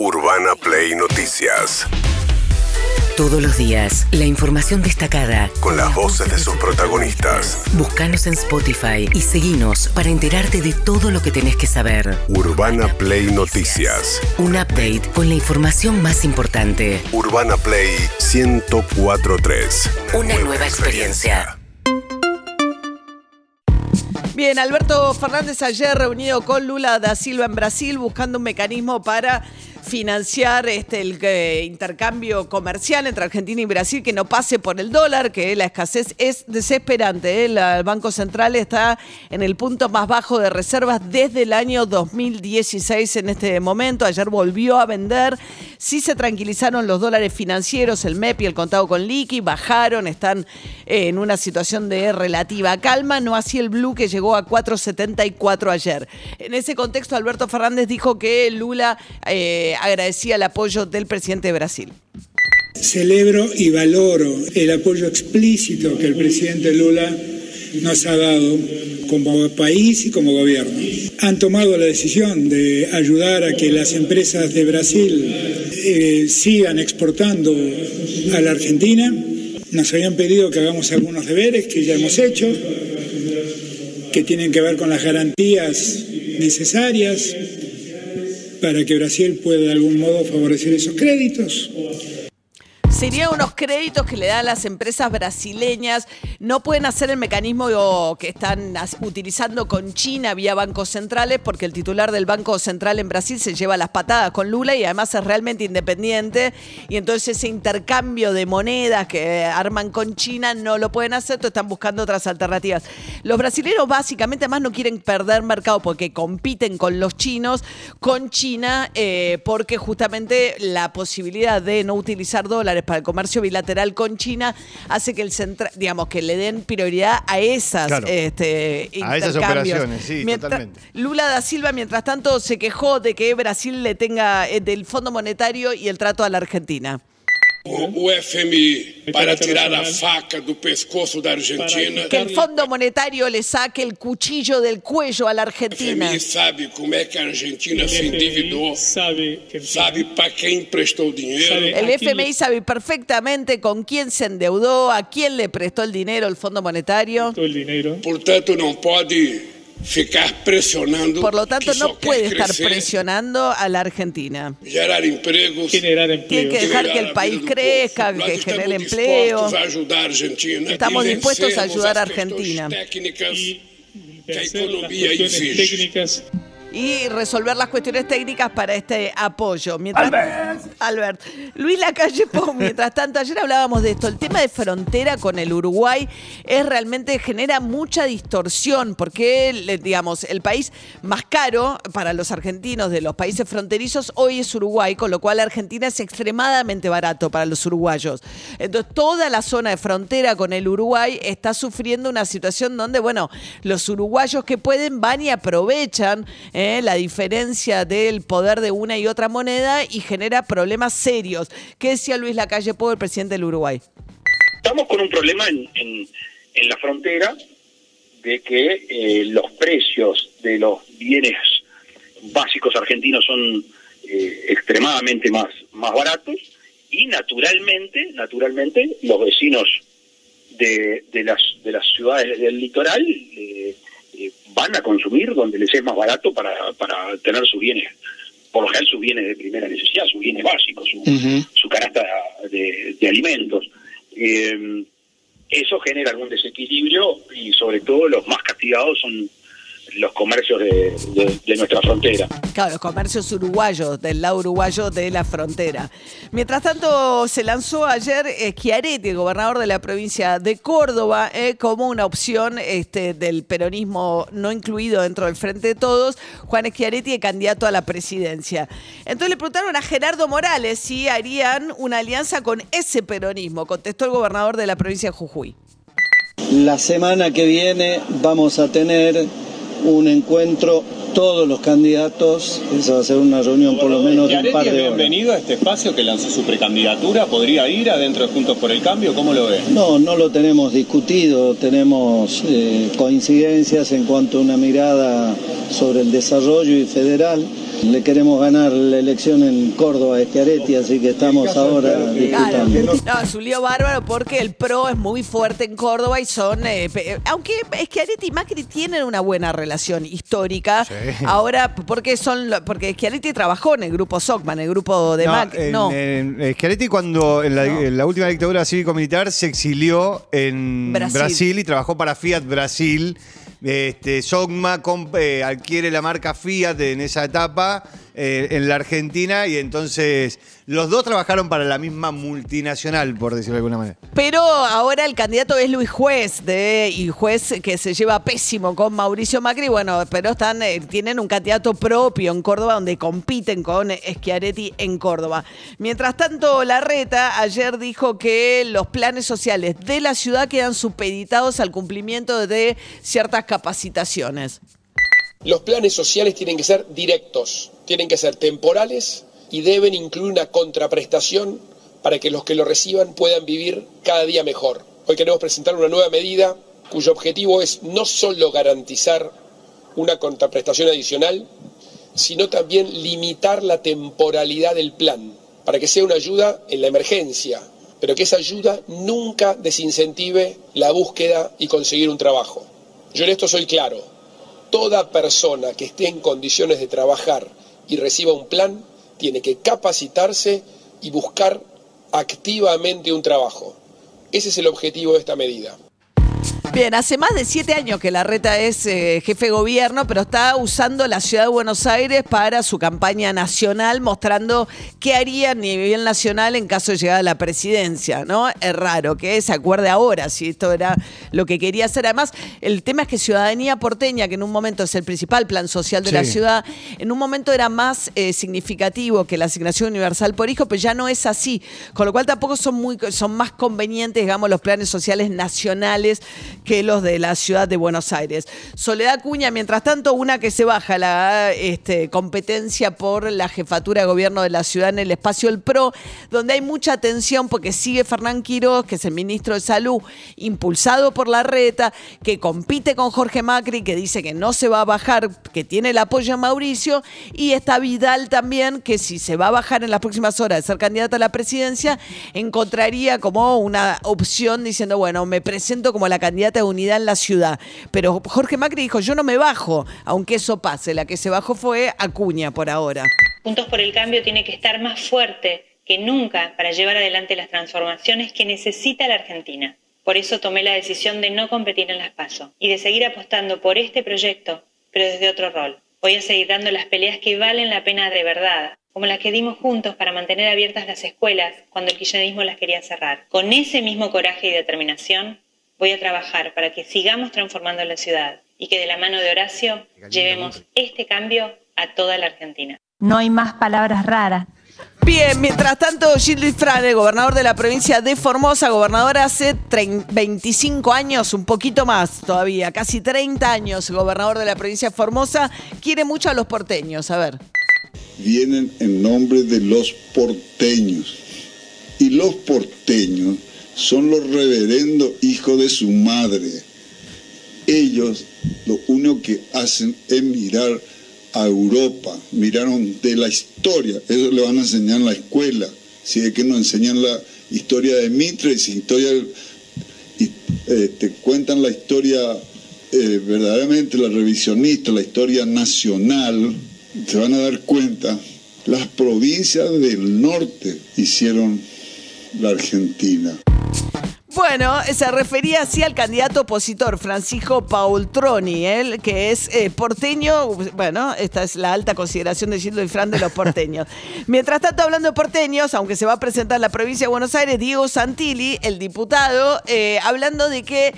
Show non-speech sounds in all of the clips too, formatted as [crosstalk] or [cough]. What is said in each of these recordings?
Urbana Play Noticias. Todos los días, la información destacada. Con las voces de sus protagonistas. Búscanos en Spotify y seguinos para enterarte de todo lo que tenés que saber. Urbana Play Noticias. Un update con la información más importante. Urbana Play 1043. Una nueva experiencia. Bien, Alberto Fernández ayer reunido con Lula da Silva en Brasil buscando un mecanismo para financiar este, el eh, intercambio comercial entre Argentina y Brasil que no pase por el dólar, que la escasez es desesperante. ¿eh? el Banco Central está en el punto más bajo de reservas desde el año 2016 en este momento. Ayer volvió a vender. Sí se tranquilizaron los dólares financieros, el MEP y el contado con liqui, bajaron, están eh, en una situación de relativa calma, no así el blue que llegó a 4.74 ayer. En ese contexto, Alberto Fernández dijo que Lula agradecía el apoyo del presidente de Brasil. Celebro y valoro el apoyo explícito que el presidente Lula nos ha dado como país y como gobierno. Han tomado la decisión de ayudar a que las empresas de Brasil eh, sigan exportando a la Argentina. Nos habían pedido que hagamos algunos deberes que ya hemos hecho, que tienen que ver con las garantías necesarias para que Brasil pueda de algún modo favorecer esos créditos serían unos créditos que le dan las empresas brasileñas. No pueden hacer el mecanismo que están utilizando con China vía bancos centrales porque el titular del Banco Central en Brasil se lleva las patadas con Lula y además es realmente independiente. Y entonces ese intercambio de monedas que arman con China no lo pueden hacer, entonces están buscando otras alternativas. Los brasileños básicamente además no quieren perder mercado porque compiten con los chinos, con China, eh, porque justamente la posibilidad de no utilizar dólares para el comercio bilateral con China hace que el central, digamos, que le den prioridad a esas este, a esas operaciones, sí, totalmente. Lula da Silva, mientras tanto, se quejó de que Brasil le tenga eh, del Fondo Monetario y el trato a la Argentina. O FMI para tirar a faca do pescoço da Argentina. Que el Fondo Monetario le saque el cuchillo del cuello a la Argentina. O FMI sabe como é que a Argentina se endividou, sabe, sabe para quem prestou dinheiro. El FMI sabe perfectamente con quién se endeudó, a quién le prestó el dinero el Fondo Monetario. Portanto, não pode presionando. Por lo tanto, no puede estar presionando a la Argentina. Generar empleos. Generar empleo. Tiene que dejar que el país crezca, que genere empleo. Estamos dispuestos a ayudar a Argentina. que a economía y resolver las cuestiones técnicas para este apoyo. Mientras, Albert. Luis Lacalle Pou, mientras tanto, ayer hablábamos de esto. El tema de frontera con el Uruguay es realmente genera mucha distorsión porque, digamos, el país más caro para los argentinos de los países fronterizos hoy es Uruguay, con lo cual Argentina es extremadamente barato para los uruguayos. Entonces, toda la zona de frontera con el Uruguay está sufriendo una situación donde, bueno, los uruguayos que pueden van y aprovechan ¿eh? la diferencia del poder de una y otra moneda y genera problemas serios. ¿Qué decía Luis Lacalle Pou, el presidente del Uruguay? Estamos con un problema en, la frontera de que eh, los precios de los bienes básicos argentinos son eh, extremadamente más, más baratos y naturalmente, naturalmente los vecinos de, de, las, de las ciudades del litoral van a consumir donde les es más barato para, para tener sus bienes, por lo general sus bienes de primera necesidad, sus bienes básicos, su, su canasta de, alimentos. Eh, eso genera algún desequilibrio y sobre todo los más castigados son los comercios de, nuestra frontera. Claro, los comercios uruguayos, del lado uruguayo de la frontera. Mientras tanto, se lanzó ayer eh, Schiaretti, el gobernador de la provincia de Córdoba, eh, como una opción este, del peronismo no incluido dentro del Frente de Todos, Juan Schiaretti, de candidato a la presidencia. Entonces le preguntaron a Gerardo Morales si harían una alianza con ese peronismo, contestó el gobernador de la provincia de Jujuy. La semana que viene vamos a tener un encuentro todos los candidatos, esa va a ser una reunión por lo menos de un par de horas. bienvenido a este espacio que lanzó su precandidatura? ¿Podría ir adentro de Juntos por el Cambio? ¿Cómo lo ve? No, no lo tenemos discutido, tenemos eh, coincidencias en cuanto a una mirada sobre el desarrollo y federal Le queremos ganar la elección en Córdoba, Schiaretti, así que estamos ahora disfrutando. No, es un lío bárbaro porque el PRO es muy fuerte en Córdoba y son, eh, aunque Schiaretti y Macri tienen una buena relación histórica, ahora porque son, porque Schiaretti trabajó en el grupo SOCMA, en el grupo de Macri. no, Schiaretti cuando en la, última dictadura cívico-militar se exilió en Brasil. y trabajó para Fiat Brasil. Este, Sogma eh, adquiere la marca Fiat en esa etapa eh, en la Argentina y entonces los dos trabajaron para la misma multinacional, por decirlo de alguna manera. Pero ahora el candidato es Luis Juez, de, y Juez que se lleva pésimo con Mauricio Macri, bueno, pero están, eh, tienen un candidato propio en Córdoba donde compiten con Schiaretti en Córdoba. Mientras tanto, Larreta ayer dijo que los planes sociales de la ciudad quedan supeditados al cumplimiento de ciertas capacitaciones. Los planes sociales tienen que ser directos, tienen que ser temporales y deben incluir una contraprestación para que los que lo reciban puedan vivir cada día mejor. Hoy queremos presentar una nueva medida cuyo objetivo es no solo garantizar una contraprestación adicional, sino también limitar la temporalidad del plan, para que sea una ayuda en la emergencia, pero que esa ayuda nunca desincentive la búsqueda y conseguir un trabajo. Yo en esto soy claro, toda persona que esté en condiciones de trabajar y reciba un plan tiene que capacitarse y buscar activamente un trabajo. Ese es el objetivo de esta medida. Bien, hace más de siete años que Larreta es eh, jefe de gobierno, pero está usando la ciudad de Buenos Aires para su campaña nacional, mostrando qué haría a nivel nacional en caso de llegar a la presidencia, ¿no? Es raro que se acuerde ahora si esto era lo que quería hacer. Además, el tema es que Ciudadanía Porteña, que en un momento es el principal plan social de la ciudad, en un momento era más eh, significativo que la asignación universal por hijo, pero ya no es así. Con lo cual tampoco son, muy, son más convenientes, digamos, los planes sociales nacionales que los de la ciudad de Buenos Aires. Soledad Cuña, mientras tanto, una que se baja la este, competencia por la jefatura de gobierno de la ciudad en el espacio El PRO, donde hay mucha atención porque sigue Fernán Quiroz, que es el ministro de Salud, impulsado por la reta, que compite con Jorge Macri, que dice que no se va a bajar, que tiene el apoyo de Mauricio, y está Vidal también, que si se va a bajar en las próximas horas de ser candidata a la presidencia, encontraría como una opción diciendo, bueno, me presento como la candidata de unidad en la ciudad. Pero Jorge Macri dijo, yo no me bajo, aunque eso pase. La que se bajó fue Acuña por ahora. Juntos por el Cambio tiene que estar más fuerte que nunca para llevar adelante las transformaciones que necesita la Argentina. Por eso tomé la decisión de no competir en las PASO y de seguir apostando por este proyecto, pero desde otro rol. Voy a seguir dando las peleas que valen la pena de verdad, como las que dimos juntos para mantener abiertas las escuelas cuando el kirchnerismo las quería cerrar. Con ese mismo coraje y determinación, voy a trabajar para que sigamos transformando la ciudad y que de la mano de Horacio llevemos este cambio a toda la Argentina. No hay más palabras raras. Bien, mientras tanto, Gilles Frane, gobernador de la provincia de Formosa, gobernador hace 25 años, un poquito más todavía, casi 30 años, gobernador de la provincia de Formosa, quiere mucho a los porteños. A ver. Vienen en nombre de los porteños. Y los porteños son los reverendos hijos de su madre. Ellos lo único que hacen es mirar a Europa, miraron de la historia, eso le van a enseñar en la escuela, si es que nos enseñan la historia de Mitre, si historia, eh, te cuentan la historia eh, verdaderamente, la revisionista, la historia nacional, se van a dar cuenta, las provincias del norte hicieron la Argentina. Bueno, se refería así al candidato opositor Francisco Paultroni, él que es eh, porteño. Bueno, esta es la alta consideración de Gildo y Fran de los porteños. [laughs] Mientras tanto, hablando de porteños, aunque se va a presentar en la provincia de Buenos Aires, Diego Santilli, el diputado, eh, hablando de que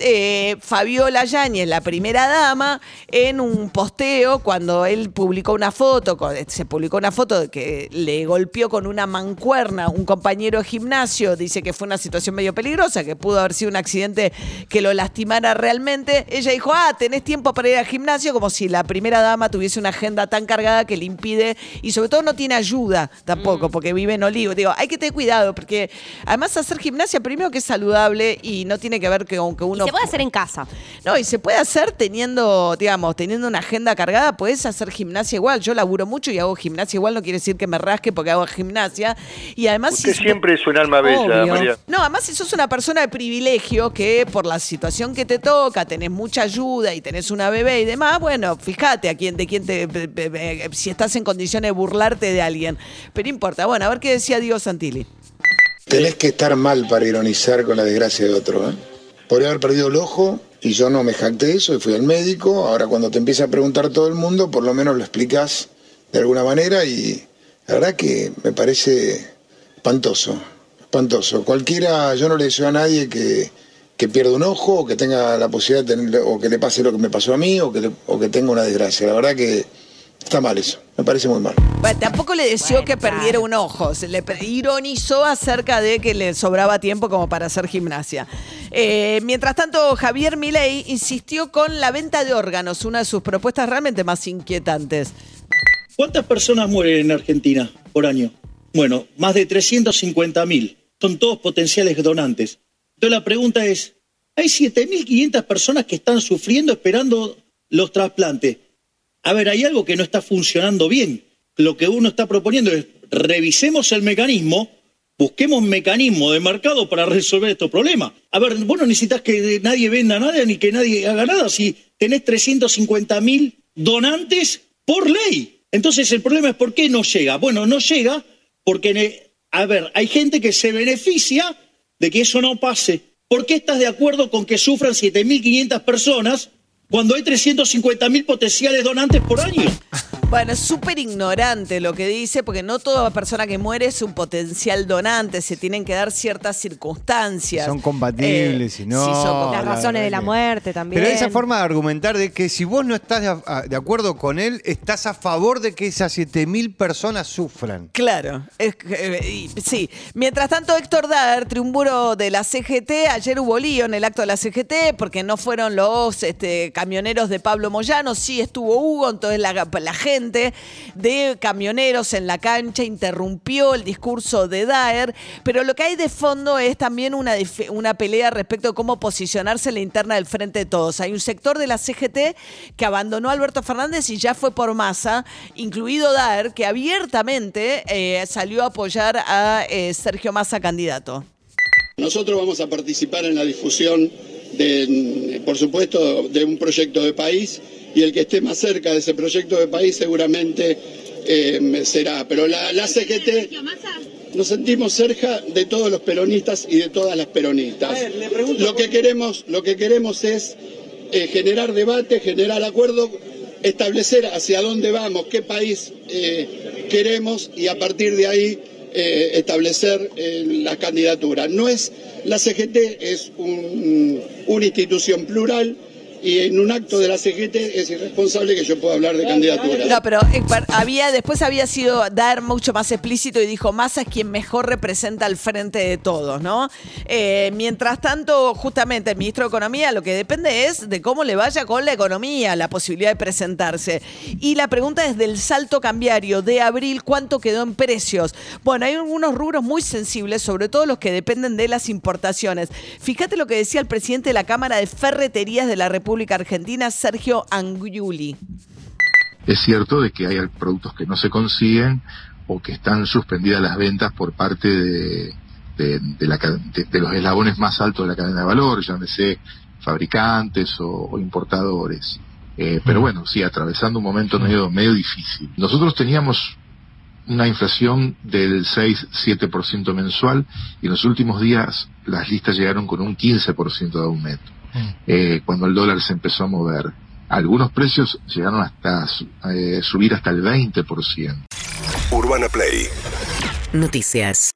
eh, Fabiola Yáñez, la primera dama, en un posteo, cuando él publicó una foto, se publicó una foto de que le golpeó con una mancuerna un compañero de gimnasio, dice que fue una situación medio peligrosa peligrosa, que pudo haber sido un accidente que lo lastimara realmente, ella dijo, ah, tenés tiempo para ir al gimnasio, como si la primera dama tuviese una agenda tan cargada que le impide, y sobre todo no tiene ayuda tampoco, porque vive en Olivo. Digo, hay que tener cuidado, porque además hacer gimnasia, primero que es saludable y no tiene que ver que aunque uno... Y se puede hacer en casa. No, y se puede hacer teniendo, digamos, teniendo una agenda cargada, puedes hacer gimnasia igual. Yo laburo mucho y hago gimnasia igual, no quiere decir que me rasque porque hago gimnasia. Y además... Usted siempre es un alma bella, María. No, además si sos una persona de privilegio que por la situación que te toca, tenés mucha ayuda y tenés una bebé y demás, bueno, fíjate a quién, de quién te, si estás en condiciones de burlarte de alguien. Pero importa. Bueno, a ver qué decía Diego Santilli. Tenés que estar mal para ironizar con la desgracia de otro. ¿eh? Podría haber perdido el ojo y yo no me jacté eso y fui al médico. Ahora cuando te empieza a preguntar todo el mundo, por lo menos lo explicas de alguna manera y la verdad que me parece espantoso, espantoso. Cualquiera, yo no le deseo a nadie que, que pierda un ojo o que tenga la posibilidad de tener, o que le pase lo que me pasó a mí o que, o que tenga una desgracia. La verdad que Está mal eso, me parece muy mal. Bueno, tampoco le deseó que perdiera un ojo, se le ironizó acerca de que le sobraba tiempo como para hacer gimnasia. Eh, mientras tanto, Javier Milei insistió con la venta de órganos, una de sus propuestas realmente más inquietantes. ¿Cuántas personas mueren en Argentina por año? Bueno, más de 350 mil. Son todos potenciales donantes. Entonces la pregunta es, hay 7.500 personas que están sufriendo esperando los trasplantes a ver, hay algo que no está funcionando bien. Lo que uno está proponiendo es revisemos el mecanismo, busquemos un mecanismo de mercado para resolver estos problemas. A ver, vos no necesitas que nadie venda nada ni que nadie haga nada si tenés 350 mil donantes por ley. Entonces el problema es por qué no llega. Bueno, no llega porque, a ver, hay gente que se beneficia de que eso no pase. ¿Por qué estás de acuerdo con que sufran 7.500 personas cuando hay 350 mil potenciales donantes por año. Bueno, es súper ignorante lo que dice, porque no toda persona que muere es un potencial donante, se tienen que dar ciertas circunstancias. Son compatibles eh, y no. son Las razones de la muerte también. Pero esa forma de argumentar de que si vos no estás de, acuerdo con él, estás a favor de que esas 7000 personas sufran. Claro, eh, sí. Mientras tanto, Héctor Dar, triunvuro de la CGT, ayer hubo lío en el acto de la CGT porque no fueron los este, camioneros de Pablo Moyano, sí estuvo Hugo, entonces la, la gente de camioneros en la cancha interrumpió el discurso de Daer, pero lo que hay de fondo es también una, una pelea respecto a cómo posicionarse en la interna del Frente de Todos. Hay un sector de la CGT que abandonó a Alberto Fernández y ya fue por masa, incluido Daer, que abiertamente eh, salió a apoyar a eh, Sergio Massa candidato. Nosotros vamos a participar en la difusión, de, por supuesto, de un proyecto de país y el que esté más cerca de ese proyecto de país seguramente eh, será. Pero la, CGT nos sentimos cerca de todos los peronistas y de todas las peronistas. lo que queremos, lo que queremos es eh, generar debate, generar acuerdo, establecer hacia dónde vamos, qué país eh, queremos y a partir de ahí establecer la candidatura. No es la CGT es una institución plural y en un acto de la CGT es irresponsable que yo pueda hablar de candidatura. No, pero eh, había, después había sido dar mucho más explícito y dijo, Massa es quien mejor representa al frente de todos, ¿no? Eh, mientras tanto, justamente el ministro de Economía lo que depende es de cómo le vaya con la economía, la posibilidad de presentarse. Y la pregunta es del salto cambiario de abril, ¿cuánto quedó en precios? Bueno, hay algunos rubros muy sensibles, sobre todo los que dependen de las importaciones. Fíjate lo que decía el presidente de la Cámara de Ferreterías de la República Argentina, Sergio Angiuli. Es cierto de que hay productos que no se consiguen o que están suspendidas las ventas por parte de, los eslabones más altos de la cadena de valor, llámese fabricantes o, importadores. Eh, pero bueno, sí, atravesando un momento medio, medio difícil. Nosotros teníamos una inflación del 6-7% mensual y en los últimos días las listas llegaron con un 15% de aumento. Eh, cuando el dólar se empezó a mover. Algunos precios llegaron hasta eh, subir hasta el 20%. Urbana Play. Noticias.